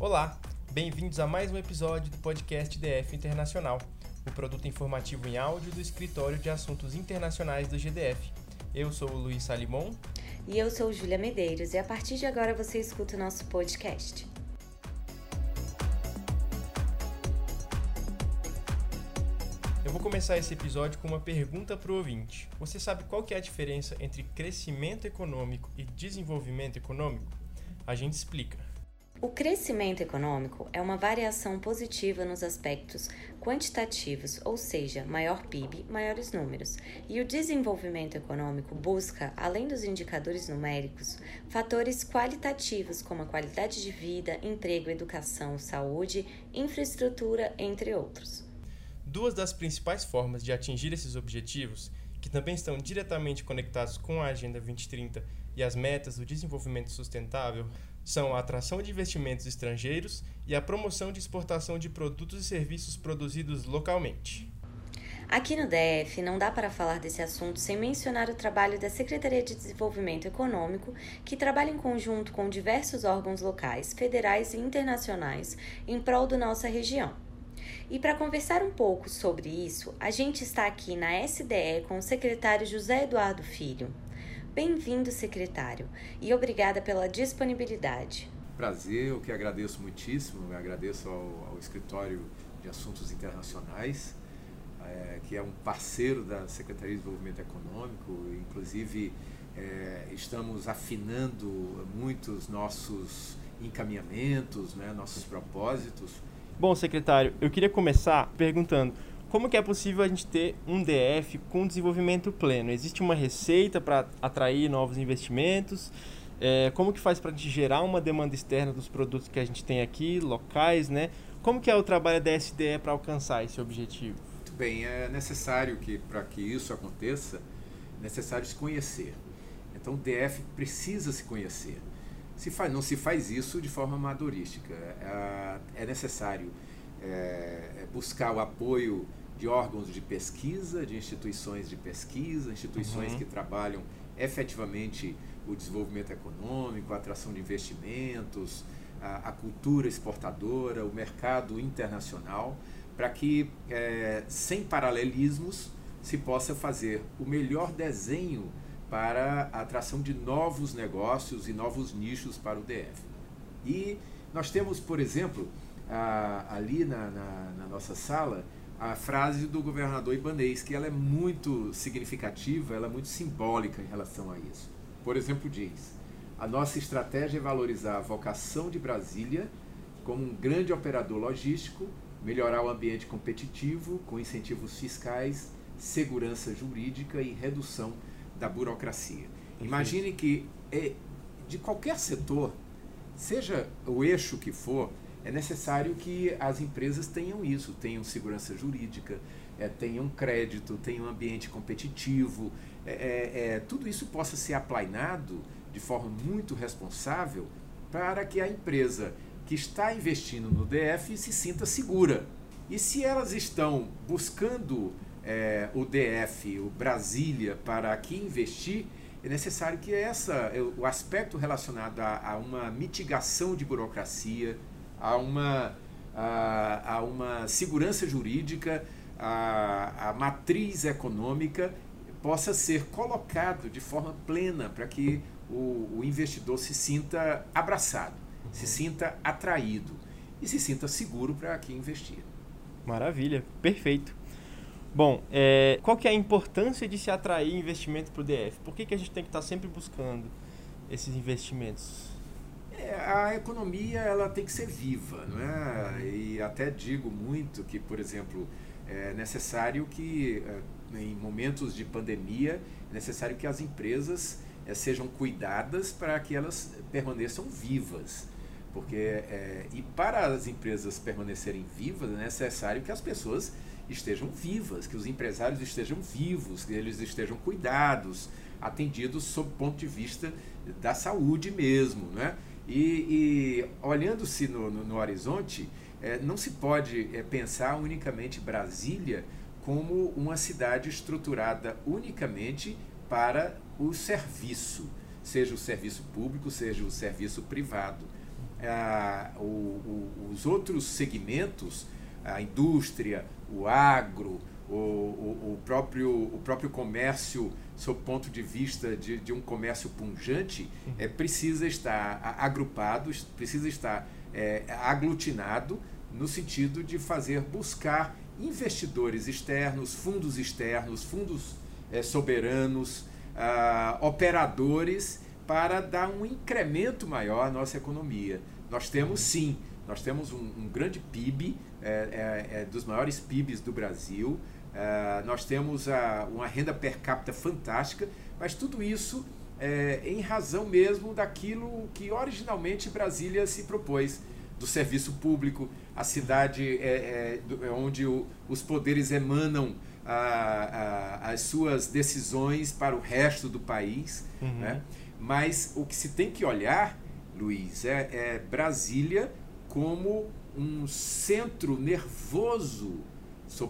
Olá, bem-vindos a mais um episódio do podcast DF Internacional, o produto informativo em áudio do Escritório de Assuntos Internacionais do GDF. Eu sou o Luiz Salimon. E eu sou Júlia Medeiros, e a partir de agora você escuta o nosso podcast. Eu vou começar esse episódio com uma pergunta para o ouvinte. Você sabe qual que é a diferença entre crescimento econômico e desenvolvimento econômico? A gente explica. O crescimento econômico é uma variação positiva nos aspectos quantitativos, ou seja, maior PIB, maiores números. E o desenvolvimento econômico busca, além dos indicadores numéricos, fatores qualitativos como a qualidade de vida, emprego, educação, saúde, infraestrutura, entre outros. Duas das principais formas de atingir esses objetivos, que também estão diretamente conectados com a Agenda 2030 e as metas do desenvolvimento sustentável, são a atração de investimentos estrangeiros e a promoção de exportação de produtos e serviços produzidos localmente. Aqui no DF, não dá para falar desse assunto sem mencionar o trabalho da Secretaria de Desenvolvimento Econômico, que trabalha em conjunto com diversos órgãos locais, federais e internacionais em prol da nossa região. E para conversar um pouco sobre isso, a gente está aqui na SDE com o secretário José Eduardo Filho. Bem-vindo, secretário, e obrigada pela disponibilidade. Prazer, eu que agradeço muitíssimo, eu agradeço ao, ao Escritório de Assuntos Internacionais, é, que é um parceiro da Secretaria de Desenvolvimento Econômico, inclusive é, estamos afinando muitos nossos encaminhamentos, né, nossos propósitos Bom, secretário, eu queria começar perguntando como que é possível a gente ter um DF com desenvolvimento pleno? Existe uma receita para atrair novos investimentos? É, como que faz para a gente gerar uma demanda externa dos produtos que a gente tem aqui, locais, né? Como que é o trabalho da SDE para alcançar esse objetivo? Muito bem, é necessário que para que isso aconteça, é necessário se conhecer. Então o DF precisa se conhecer se faz, não se faz isso de forma amadorística. É, é necessário é, é, buscar o apoio de órgãos de pesquisa, de instituições de pesquisa, instituições uhum. que trabalham efetivamente o desenvolvimento econômico, a atração de investimentos, a, a cultura exportadora, o mercado internacional, para que, é, sem paralelismos, se possa fazer o melhor desenho para a atração de novos negócios e novos nichos para o DF. E nós temos, por exemplo, a, ali na, na, na, nossa sala, a frase do governador Ibanês, que ela é muito significativa, ela é muito simbólica em relação a isso. Por exemplo, diz: a nossa estratégia é valorizar a vocação de Brasília como um grande operador logístico, melhorar o ambiente competitivo com incentivos fiscais, segurança jurídica e redução da burocracia. Imagine que é, de qualquer setor, seja o eixo que for, é necessário que as empresas tenham isso, tenham segurança jurídica, é, tenham crédito, tenham ambiente competitivo, é, é, é, tudo isso possa ser aplainado de forma muito responsável para que a empresa que está investindo no DF se sinta segura. E se elas estão buscando é, o DF, o Brasília, para aqui investir, é necessário que essa, o aspecto relacionado a, a uma mitigação de burocracia, a uma, a, a uma segurança jurídica, a, a matriz econômica possa ser colocado de forma plena para que o, o, investidor se sinta abraçado, se sinta atraído e se sinta seguro para aqui investir. Maravilha, perfeito. Bom, é, qual que é a importância de se atrair investimento para o DF? Por que, que a gente tem que estar sempre buscando esses investimentos? A economia ela tem que ser viva, não é? E até digo muito que, por exemplo, é necessário que é, em momentos de pandemia é necessário que as empresas é, sejam cuidadas para que elas permaneçam vivas. Porque, é, e para as empresas permanecerem vivas, é necessário que as pessoas estejam vivas, que os empresários estejam vivos, que eles estejam cuidados, atendidos sob o ponto de vista da saúde mesmo. Né? E, e olhando-se no, no, no, horizonte, é, não se pode é, pensar unicamente Brasília como uma cidade estruturada unicamente para o serviço, seja o serviço público, seja o serviço privado. ah, o, o, os outros segmentos, a indústria, o agro, o, o, o, próprio, o próprio comércio, sob ponto de vista de, de um comércio punjante, é, precisa estar agrupado, precisa estar é, aglutinado no sentido de fazer buscar investidores externos, fundos externos, fundos é, soberanos, ah, operadores para dar um incremento maior à nossa economia. Nós temos sim, nós temos um, um grande PIB, é, é, é dos maiores PIBs do Brasil, é, nós temos a, uma renda per capita fantástica, mas tudo isso é, em razão mesmo daquilo que originalmente Brasília se propôs, do serviço público, a cidade é, é, é onde o, os poderes emanam a, a, as suas decisões para o resto do país. Uhum. Né? Mas o que se tem que olhar, Luiz, é, é Brasília como um centro nervoso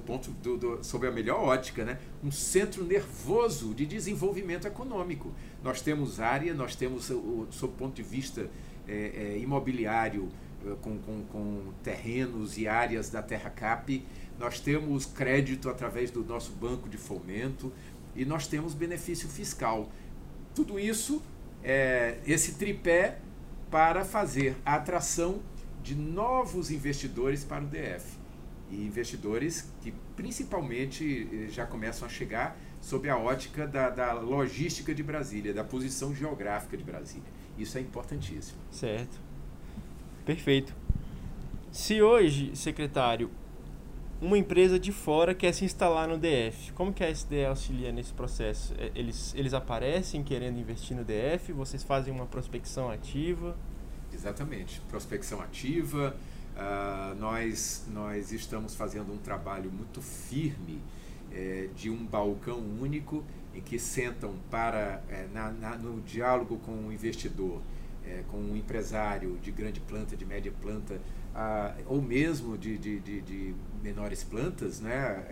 ponto do, do, sob a melhor ótica, né? um centro nervoso de desenvolvimento econômico. Nós temos área, nós temos, o, sob ponto de vista é, é, imobiliário, é, com, com, com, terrenos e áreas da Terra Cap, nós temos crédito através do nosso banco de fomento e nós temos benefício fiscal. Tudo isso, é, esse tripé para fazer a atração de novos investidores para o DF e investidores que principalmente eh, já começam a chegar sob a ótica da, da logística de Brasília, da posição geográfica de Brasília. Isso é importantíssimo. Certo. Perfeito. Se hoje, secretário, uma empresa de fora quer se instalar no DF, como que a SDE auxilia nesse processo? É, eles, eles aparecem querendo investir no DF? Vocês fazem uma prospecção ativa? Exatamente. Prospecção ativa, Uh, nós, nós estamos fazendo um trabalho muito firme é, de um balcão único em que sentam para é, na, na, no diálogo com o investidor, é, com um empresário de grande planta, de média planta, uh, ou mesmo de, de, de, de, menores plantas, né,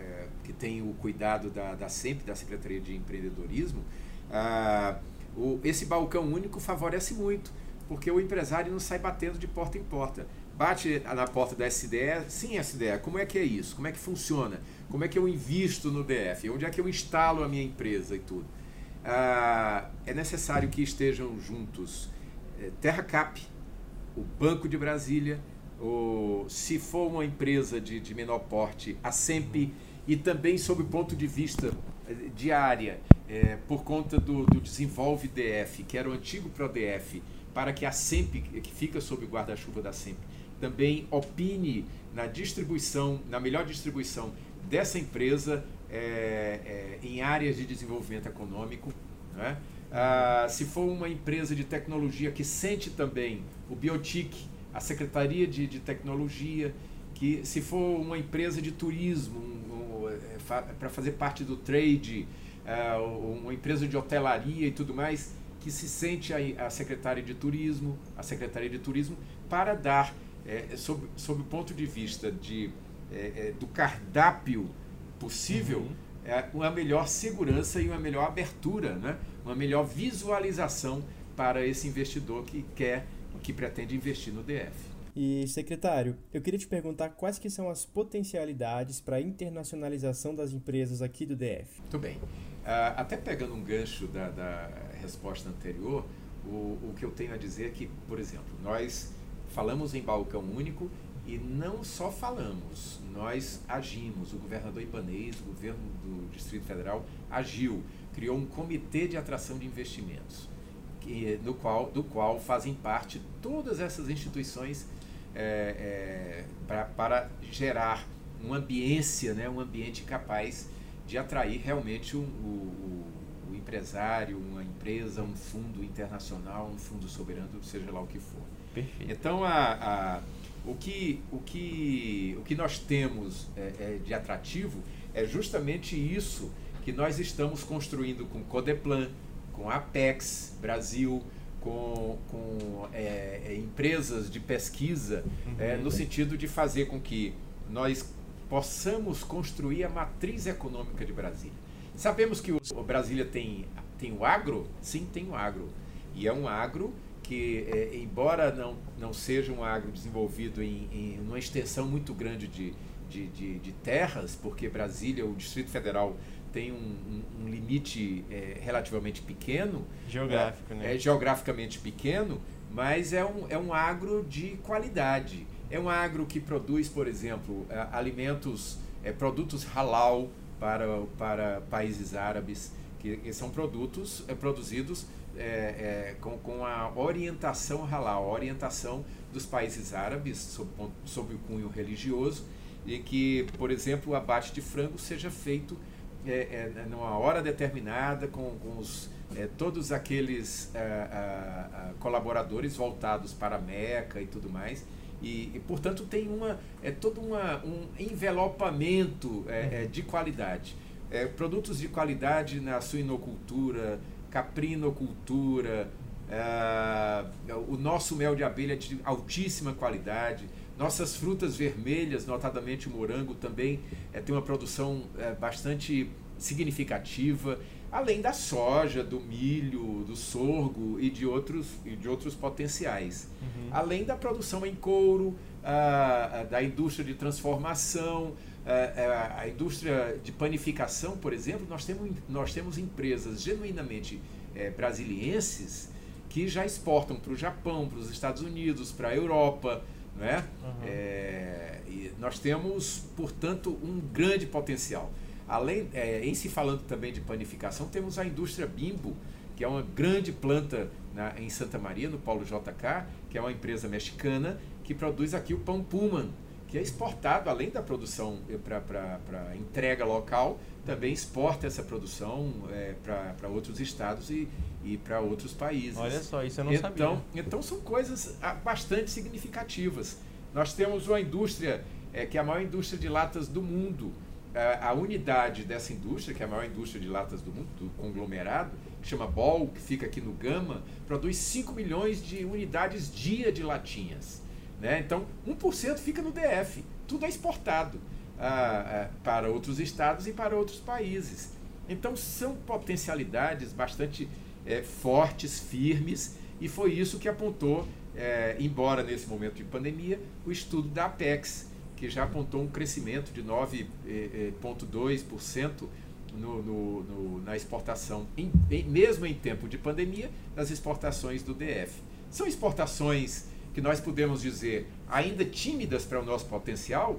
que tem o cuidado da, da SEMP, da Secretaria de Empreendedorismo, uh, o, esse balcão único favorece muito, porque o empresário não sai batendo de porta em porta bate na porta da SDE, sim, SDE, como é que é isso? Como é que funciona? Como é que eu invisto no DF? Onde é que eu instalo a minha empresa e tudo? Ah, é necessário que estejam juntos é, Terra Cap, o Banco de Brasília, o, se for uma empresa de, de menor porte, a SEMP, e também sob o ponto de vista eh, de área, é, por conta do, do Desenvolve DF, que era o antigo ProDF, para que a SEMP, que fica sob o guarda-chuva da SEMP, também opine na distribuição, na melhor distribuição dessa empresa é, é, em áreas de desenvolvimento econômico. Né? Ah, se for uma empresa de tecnologia que sente também o Biotic, a Secretaria de, de Tecnologia, que se for uma empresa de turismo, um, um, é, para fazer parte do trade, uh, uma empresa de hotelaria e tudo mais, que se sente a, a Secretaria de Turismo, a Secretaria de Turismo, para dar é, sob, sob o ponto de vista de, é, é, do cardápio possível, uhum. é uma melhor segurança e uma melhor abertura, né? uma melhor visualização para esse investidor que quer, que pretende investir no DF. E, secretário, eu queria te perguntar quais que são as potencialidades para a internacionalização das empresas aqui do DF. Muito bem. Uh, até pegando um gancho da, da resposta anterior, o, o que eu tenho a dizer é que, por exemplo, nós falamos em balcão único e não só falamos, nós agimos. O governador Ibanez, o governo do Distrito Federal, agiu, criou um comitê de atração de investimentos, que, no qual, do qual fazem parte todas essas instituições é, é, pra, para gerar uma ambiência, né, um ambiente capaz de atrair realmente o, o, empresário, uma empresa, um fundo internacional, um fundo soberano, seja lá o que for. Perfeito. Então, a, a, o, que, o, que, o que nós temos é, é, de atrativo é justamente isso que nós estamos construindo com Codeplan, com Apex Brasil, com, com é, é empresas de pesquisa, é, uhum. no sentido de fazer com que nós possamos construir a matriz econômica de Brasília. Sabemos que o Brasília tem, tem o agro? Sim, tem o agro. E é um agro que, é, embora não, não seja um agro desenvolvido em, em uma extensão muito grande de, de, de, de, terras, porque Brasília, o Distrito Federal, tem um, um, um limite é, relativamente pequeno. Geográfico, é, né? É geograficamente pequeno, mas é um, é um agro de qualidade. É um agro que produz, por exemplo, alimentos, é, produtos halal para, para países árabes, que, que são produtos é, produzidos é, é, com, com a orientação halal, a orientação dos países árabes sob, sob o cunho religioso, e que, por exemplo, o abate de frango seja feito é, é, numa hora determinada, com, com os, é, todos aqueles é, colaboradores voltados para a Meca e tudo mais. E, e, portanto, tem uma, é todo uma, um envelopamento é, é, de qualidade. É, produtos de qualidade na suinocultura, caprinocultura, é, o nosso mel de abelha de altíssima qualidade, nossas frutas vermelhas, notadamente o morango, também é, tem uma produção é, bastante significativa, além da soja, do milho, do sorgo e de outros, e de outros potenciais. Uhum. Além da produção em couro, a, a, da indústria de transformação, a, a, indústria de panificação, por exemplo, nós temos, nós temos empresas genuinamente é, brasilienses que já exportam para o Japão, para os Estados Unidos, para a Europa, não é? Uhum. é? e nós temos, portanto, um grande potencial. Além, é, em se falando também de panificação, temos a indústria Bimbo, que é uma grande planta na, em Santa Maria, no Paulo JK, que é uma empresa mexicana que produz aqui o pão Pullman, que é exportado, além da produção eh, para entrega local, também exporta essa produção é, para outros estados e, e para outros países. Olha só, isso eu não então, sabia. Então são coisas ah, bastante significativas. Nós temos uma indústria é, que é a maior indústria de latas do mundo. A, a unidade dessa indústria, que é a maior indústria de latas do mundo, do conglomerado, que chama Ball, que fica aqui no Gama, produz 5 milhões de unidades dia de latinhas. Né? Então, 1% fica no DF, tudo é exportado ah, ah, para outros estados e para outros países. Então, são potencialidades bastante é, fortes, firmes, e foi isso que apontou, é, embora nesse momento de pandemia, o estudo da Apex, que já apontou um crescimento de 9,2% no, no, no, na exportação, em, em, mesmo em tempo de pandemia, das exportações do DF. São exportações que nós podemos dizer ainda tímidas para o nosso potencial?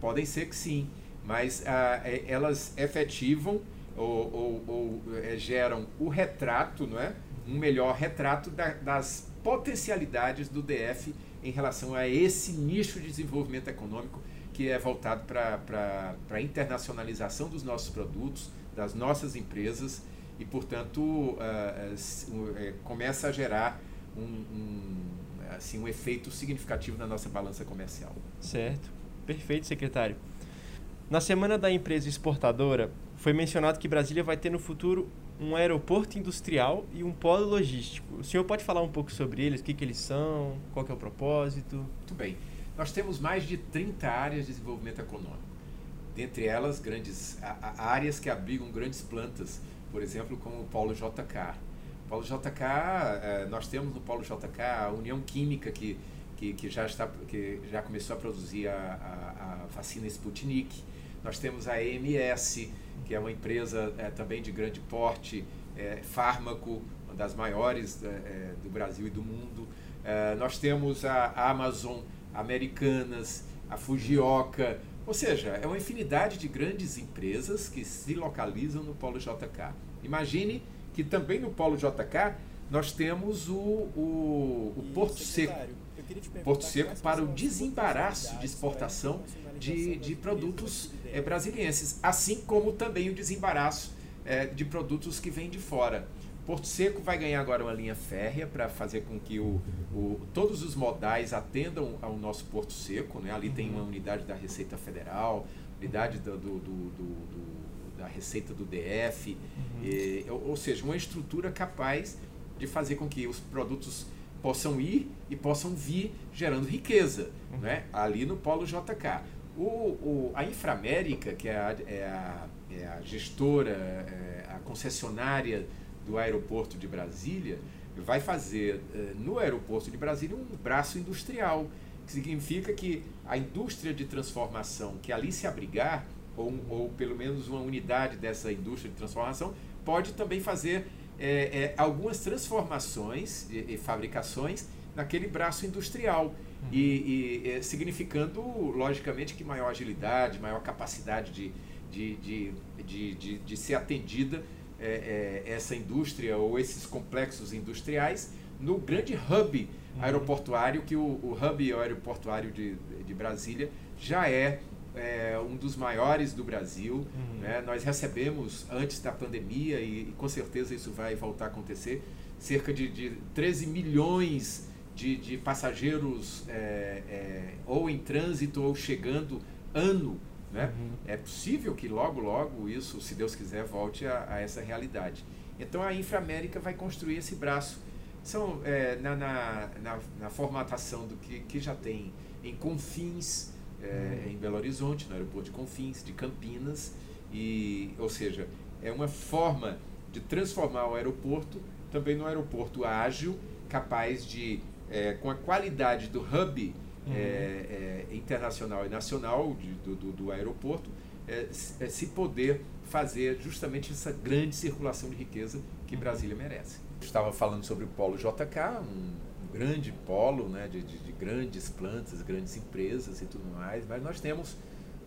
Podem ser que sim, mas ah, é, elas efetivam ou, ou, ou é, geram o retrato, não é? um melhor retrato da, das potencialidades do DF em relação a esse nicho de desenvolvimento econômico que é voltado para a internacionalização dos nossos produtos, das nossas empresas e, portanto, uh, uh, começa a gerar um, um, assim, um efeito significativo na nossa balança comercial. Certo. Perfeito, secretário. Na semana da empresa exportadora, foi mencionado que Brasília vai ter no futuro um aeroporto industrial e um polo logístico. O senhor pode falar um pouco sobre eles, o que, que eles são, qual é o propósito? Muito bem. Nós temos mais de 30 áreas de desenvolvimento econômico. Dentre elas, grandes áreas que abrigam grandes plantas, por exemplo, como o Polo JK. O Polo JK, eh, nós temos no Polo JK a União Química, que, que, que já, está, que já começou a produzir a, a, a vacina Sputnik. Nós temos a EMS, que é uma empresa é, também de grande porte, é, fármaco, uma das maiores é, do Brasil e do mundo. nós temos a Amazon, Americanas, a Fujioka, ou seja, é uma infinidade de grandes empresas que se localizam no Polo JK. Imagine que também no Polo JK nós temos o, o, o Porto Seco. Porto Seco para o desembaraço de exportação de, de produtos é, brasilienses, assim como também o desembaraço é, de produtos que vêm de fora. Porto Seco vai ganhar agora uma linha férrea para fazer com que o, o, todos os modais atendam ao nosso Porto Seco. Né? Ali tem uma unidade da Receita Federal, unidade do, do, do, da Receita do DF, uhum. e, ou, ou seja, uma estrutura capaz de fazer com que os produtos possam ir e possam vir gerando riqueza, uhum. né? ali no Polo JK. O, o, a Inframérica, que é a, é a, é a gestora, é a concessionária do aeroporto de Brasília, vai fazer uh, no aeroporto de Brasília um braço industrial, que significa que a indústria de transformação que ali se abrigar, ou, ou pelo menos uma unidade dessa indústria de transformação, pode também fazer é, é, algumas transformações e, e, fabricações naquele braço industrial. Uhum. E, e é, significando, logicamente, que maior agilidade, maior capacidade de, de, de, de, de, de ser atendida é, é, essa indústria ou esses complexos industriais no grande hub uhum. aeroportuário, que o, o hub aeroportuário de, de Brasília já é é um dos maiores do Brasil. Uhum. Né? Nós recebemos, antes da pandemia, e, e, com certeza isso vai voltar a acontecer, cerca de, de 13 milhões de, de passageiros é, é, ou em trânsito ou chegando ano. Né? Uhum. É possível que logo, logo isso, se Deus quiser, volte a, a essa realidade. Então a Inframérica vai construir esse braço. São é, na, na, na, na, formatação do que, que já tem em Confins, é, em Belo Horizonte, no aeroporto de Confins, de Campinas, e, ou seja, é uma forma de transformar o aeroporto também num aeroporto ágil, capaz de, é, com a qualidade do hub uhum. é, é internacional e nacional de, do, do, do, aeroporto, é, é, se poder fazer justamente essa grande circulação de riqueza que uhum. Brasília merece. Estava falando sobre o Polo JK, um grande polo né, de, de, de, grandes plantas, grandes empresas e tudo mais, mas nós temos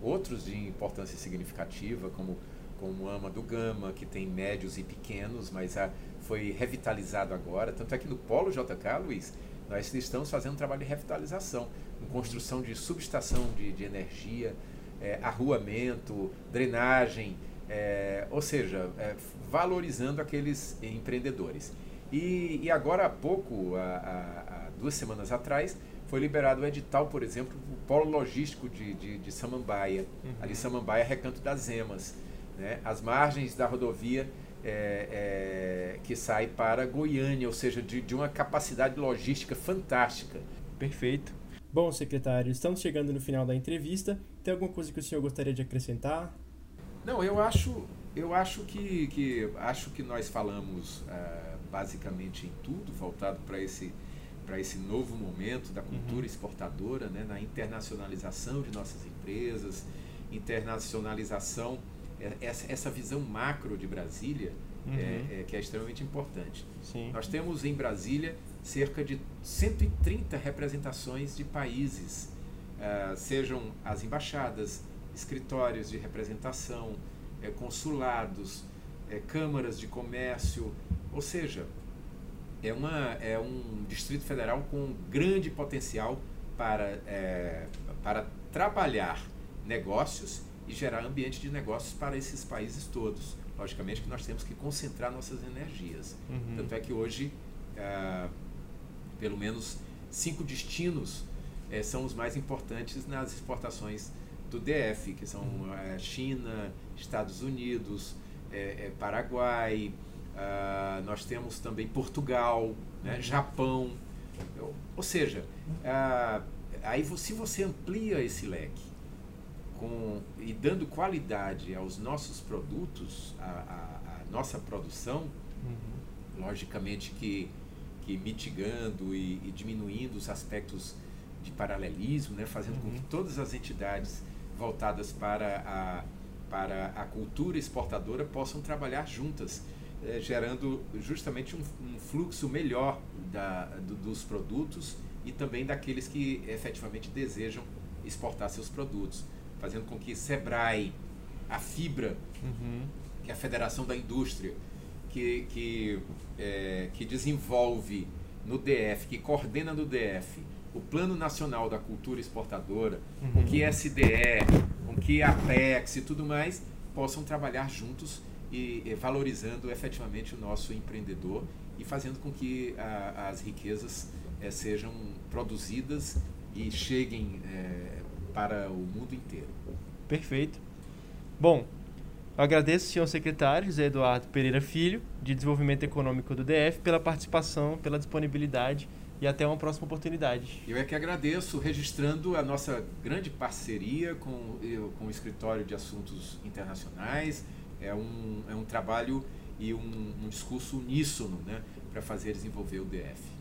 outros de importância significativa, como, como Ama do Gama, que tem médios e pequenos, mas a, foi revitalizado agora. Tanto é que no Polo JK, Luiz, nós estamos fazendo um trabalho de revitalização, com construção de subestação de, de energia, é, arruamento, drenagem, é, ou seja, é, valorizando aqueles empreendedores. E, e agora há pouco, há, há, duas semanas atrás, foi liberado o edital, por exemplo, o polo logístico de, de, de Samambaia, uhum. ali Samambaia, Recanto das Emas, né? as margens da rodovia é, é, que sai para Goiânia, ou seja, de, de uma capacidade logística fantástica. Perfeito. Bom, secretário, estamos chegando no final da entrevista. Tem alguma coisa que o senhor gostaria de acrescentar? Não, eu acho, eu acho que, que acho que nós falamos uh, basicamente em tudo, voltado para esse para esse novo momento da cultura uhum. exportadora, né, na internacionalização de nossas empresas, internacionalização, é, essa, essa visão macro de Brasília, uhum. é, é, que é extremamente importante. Sim. Nós temos em Brasília cerca de 130 representações de países, uh, sejam as embaixadas, escritórios de representação, é, consulados, é, câmaras de comércio, ou seja, é, uma, é um Distrito Federal com grande potencial para, é, para trabalhar negócios e gerar ambiente de negócios para esses países todos. Logicamente que nós temos que concentrar nossas energias. Uhum. Tanto é que hoje, é, pelo menos cinco destinos é, são os mais importantes nas exportações do DF, que são é, China, Estados Unidos, é, é, Paraguai, Uh, nós temos também Portugal, né, Japão. Ou seja, uh, aí se você amplia esse leque com, e dando qualidade aos nossos produtos, a, a, a nossa produção, uhum. logicamente que, que mitigando e, e, diminuindo os aspectos de paralelismo, né, fazendo uhum. com que uhum. todas as entidades voltadas para a, para a cultura exportadora possam trabalhar juntas é, gerando justamente um, um, fluxo melhor da, do, dos produtos e também daqueles que efetivamente desejam exportar seus produtos, fazendo com que Sebrae, a Fibra, uhum. que é a Federação da Indústria, que, que, é, que desenvolve no DF, que coordena no DF o Plano Nacional da Cultura Exportadora, uhum. com que SDE, que Apex e tudo mais, possam trabalhar juntos e, e valorizando efetivamente o nosso empreendedor e fazendo com que a, as riquezas é, sejam produzidas e cheguem é, para o mundo inteiro. Perfeito. Bom, eu agradeço ao senhor secretário José Eduardo Pereira Filho, de Desenvolvimento Econômico do DF, pela participação, pela disponibilidade e até uma próxima oportunidade. Eu é que agradeço, registrando a nossa grande parceria com, com o Escritório de Assuntos Internacionais, é um, é um trabalho e um, um discurso uníssono né, para fazer desenvolver o DF.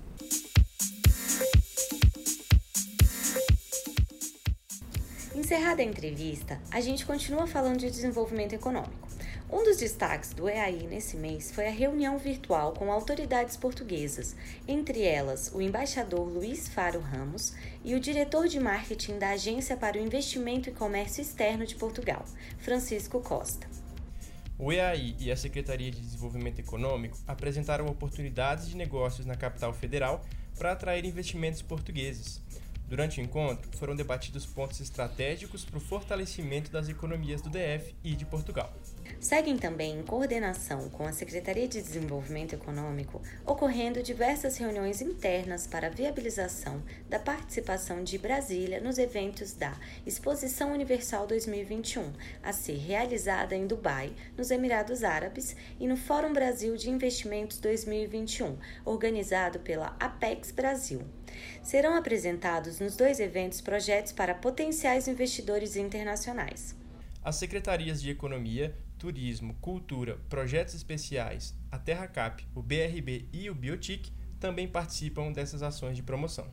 Encerrada a entrevista, a gente continua falando de desenvolvimento econômico. Um dos destaques do EAI nesse mês foi a reunião virtual com autoridades portuguesas, entre elas o embaixador Luiz Faro Ramos e o diretor de marketing da Agência para o Investimento e Comércio Externo de Portugal, Francisco Costa. O EAI e a Secretaria de Desenvolvimento Econômico apresentaram oportunidades de negócios na capital federal para atrair investimentos portugueses. Durante o encontro, foram debatidos pontos estratégicos para o fortalecimento das economias do DF e de Portugal. Seguem também em coordenação com a Secretaria de Desenvolvimento Econômico, ocorrendo diversas reuniões internas para a viabilização da participação de Brasília nos eventos da Exposição Universal 2021, a ser realizada em Dubai, nos Emirados Árabes, e no Fórum Brasil de Investimentos 2021, organizado pela Apex Brasil. Serão apresentados nos dois eventos projetos para potenciais investidores internacionais. As secretarias de Economia, Turismo, Cultura, Projetos Especiais, a TerraCap, o BRB e o Biotic também participam dessas ações de promoção.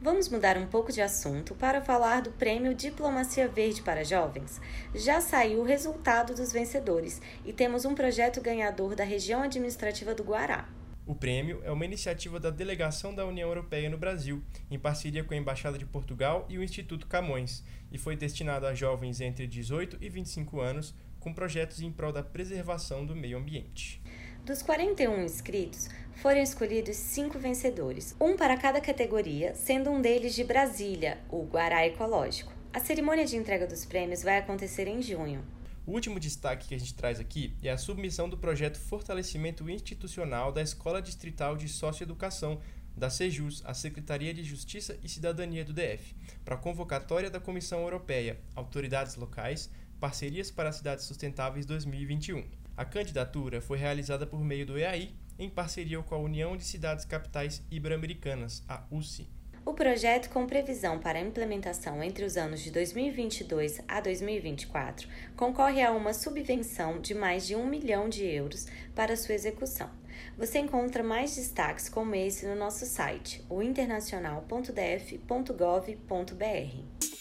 Vamos mudar um pouco de assunto para falar do Prêmio Diplomacia Verde para Jovens. Já saiu o resultado dos vencedores e temos um projeto ganhador da região administrativa do Guará. O prêmio é uma iniciativa da Delegação da União Europeia no Brasil, em parceria com a Embaixada de Portugal e o Instituto Camões, e foi destinado a jovens entre 18 e 25 anos com projetos em prol da preservação do meio ambiente. Dos 41 inscritos, foram escolhidos cinco vencedores, um para cada categoria, sendo um deles de Brasília, o Guará Ecológico. A cerimônia de entrega dos prêmios vai acontecer em junho. O último destaque que a gente traz aqui é a submissão do projeto Fortalecimento Institucional da Escola Distrital de Socioeducação da SEJUS, a Secretaria de Justiça e Cidadania do DF, para a convocatória da Comissão Europeia, autoridades locais, parcerias para cidades sustentáveis 2021. A candidatura foi realizada por meio do EAI, em parceria com a União de Cidades Capitais Ibero-Americanas, a UCI. O projeto, com previsão para implementação entre os anos de 2022 a 2024, concorre a uma subvenção de mais de um milhão de euros para sua execução. Você encontra mais destaques como esse no nosso site, o internacional.df.gov.br.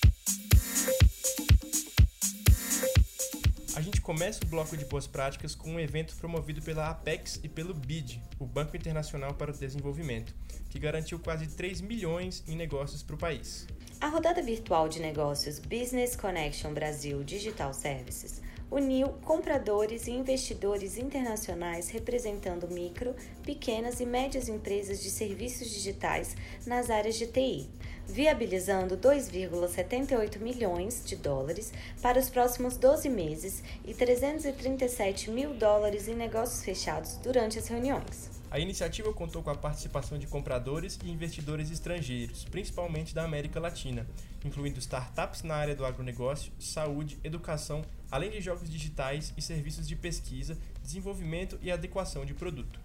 A gente começa o bloco de boas práticas com um evento promovido pela Apex e pelo BID, o Banco Internacional para o Desenvolvimento, que garantiu quase 3 milhões em negócios para o país. A rodada virtual de negócios Business Connection Brasil Digital Services uniu compradores e investidores internacionais representando micro, pequenas e médias empresas de serviços digitais nas áreas de TI, viabilizando 2,78 milhões de dólares para os próximos 12 meses e 337 mil dólares em negócios fechados durante as reuniões. A iniciativa contou com a participação de compradores e investidores estrangeiros, principalmente da América Latina, incluindo startups na área do agronegócio, saúde, educação, além de jogos digitais e serviços de pesquisa, desenvolvimento e adequação de produto.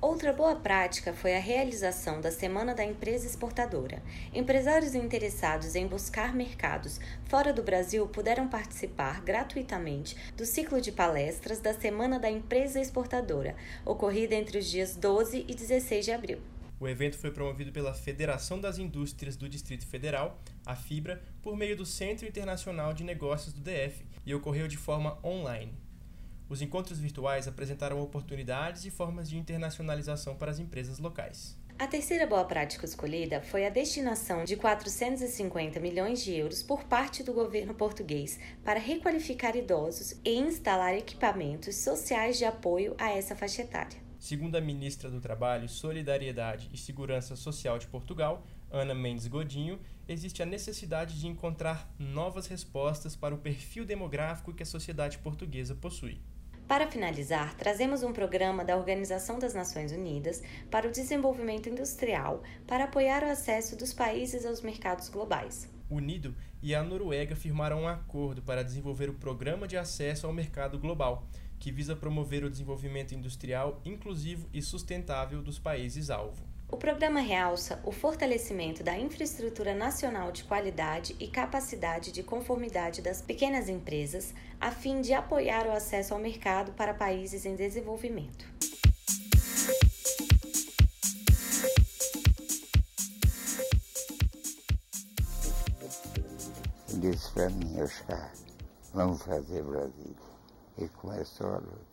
Outra boa prática foi a realização da Semana da Empresa Exportadora. Empresários interessados em buscar mercados fora do Brasil puderam participar gratuitamente do ciclo de palestras da Semana da Empresa Exportadora, ocorrida entre os dias 12 e 16 de abril. O evento foi promovido pela Federação das Indústrias do Distrito Federal, a FIBRA, por meio do Centro Internacional de Negócios do DF e ocorreu de forma online. Os encontros virtuais apresentaram oportunidades e formas de internacionalização para as empresas locais. A terceira boa prática escolhida foi a destinação de 450 milhões de euros por parte do governo português para requalificar idosos e instalar equipamentos sociais de apoio a essa faixa etária. Segundo a ministra do Trabalho, Solidariedade e Segurança Social de Portugal, Ana Mendes Godinho, existe a necessidade de encontrar novas respostas para o perfil demográfico que a sociedade portuguesa possui. Para finalizar, trazemos um programa da Organização das Nações Unidas para o Desenvolvimento Industrial para apoiar o acesso dos países aos mercados globais. O UNIDO e a Noruega firmaram um acordo para desenvolver o Programa de Acesso ao Mercado Global, que visa promover o desenvolvimento industrial inclusivo e sustentável dos países-alvo. O programa realça o fortalecimento da infraestrutura nacional de qualidade e capacidade de conformidade das pequenas empresas, a fim de apoiar o acesso ao mercado para países em desenvolvimento. Disse para mim, Oscar, vamos fazer Brasil. E começou a luta.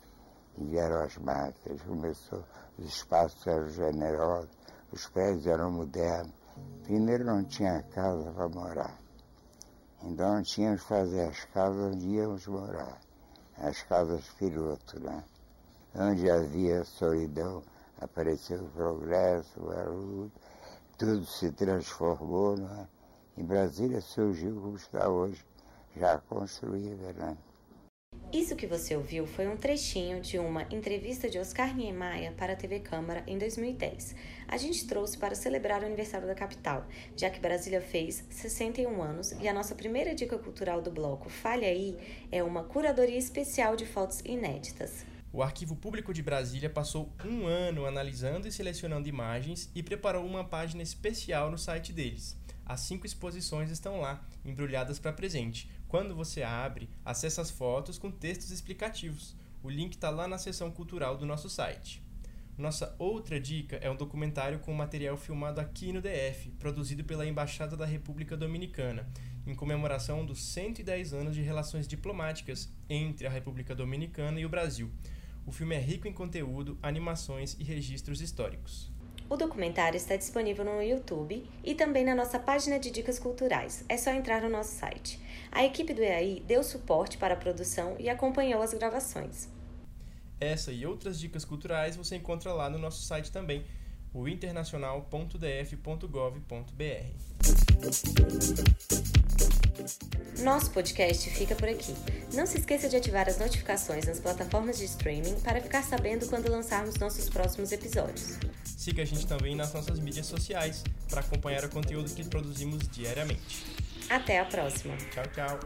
Vieram as máquinas, começou, os espaços eram generosos, os prédios eram modernos. Primeiro não tinha casa para morar. Então tínhamos que fazer as casas onde íamos morar. As casas piloto, né? Onde havia solidão, apareceu o progresso, o tudo se transformou, né? Brasília surgiu como está hoje, já construída, né? Isso que você ouviu foi um trechinho de uma entrevista de Oscar Niemeyer para a TV Câmara em 2010. A gente trouxe para celebrar o aniversário da capital, já que Brasília fez 61 anos e a nossa primeira dica cultural do bloco Falha Aí é uma curadoria especial de fotos inéditas. O Arquivo Público de Brasília passou um ano analisando e selecionando imagens e preparou uma página especial no site deles. As cinco exposições estão lá, embrulhadas para presente. Quando você abre, acessa as fotos com textos explicativos. O link está lá na seção cultural do nosso site. Nossa outra dica é um documentário com material filmado aqui no DF, produzido pela Embaixada da República Dominicana, em comemoração dos 110 anos de relações diplomáticas entre a República Dominicana e o Brasil. O filme é rico em conteúdo, animações e registros históricos. O documentário está disponível no YouTube e também na nossa página de dicas culturais. É só entrar no nosso site. A equipe do EAI deu suporte para a produção e acompanhou as gravações. Essa e outras dicas culturais você encontra lá no nosso site também, o internacional.df.gov.br. Nosso podcast fica por aqui. Não se esqueça de ativar as notificações nas plataformas de streaming para ficar sabendo quando lançarmos nossos próximos episódios. Siga a gente também nas nossas mídias sociais para acompanhar o conteúdo que produzimos diariamente. Até a próxima. Tchau, tchau.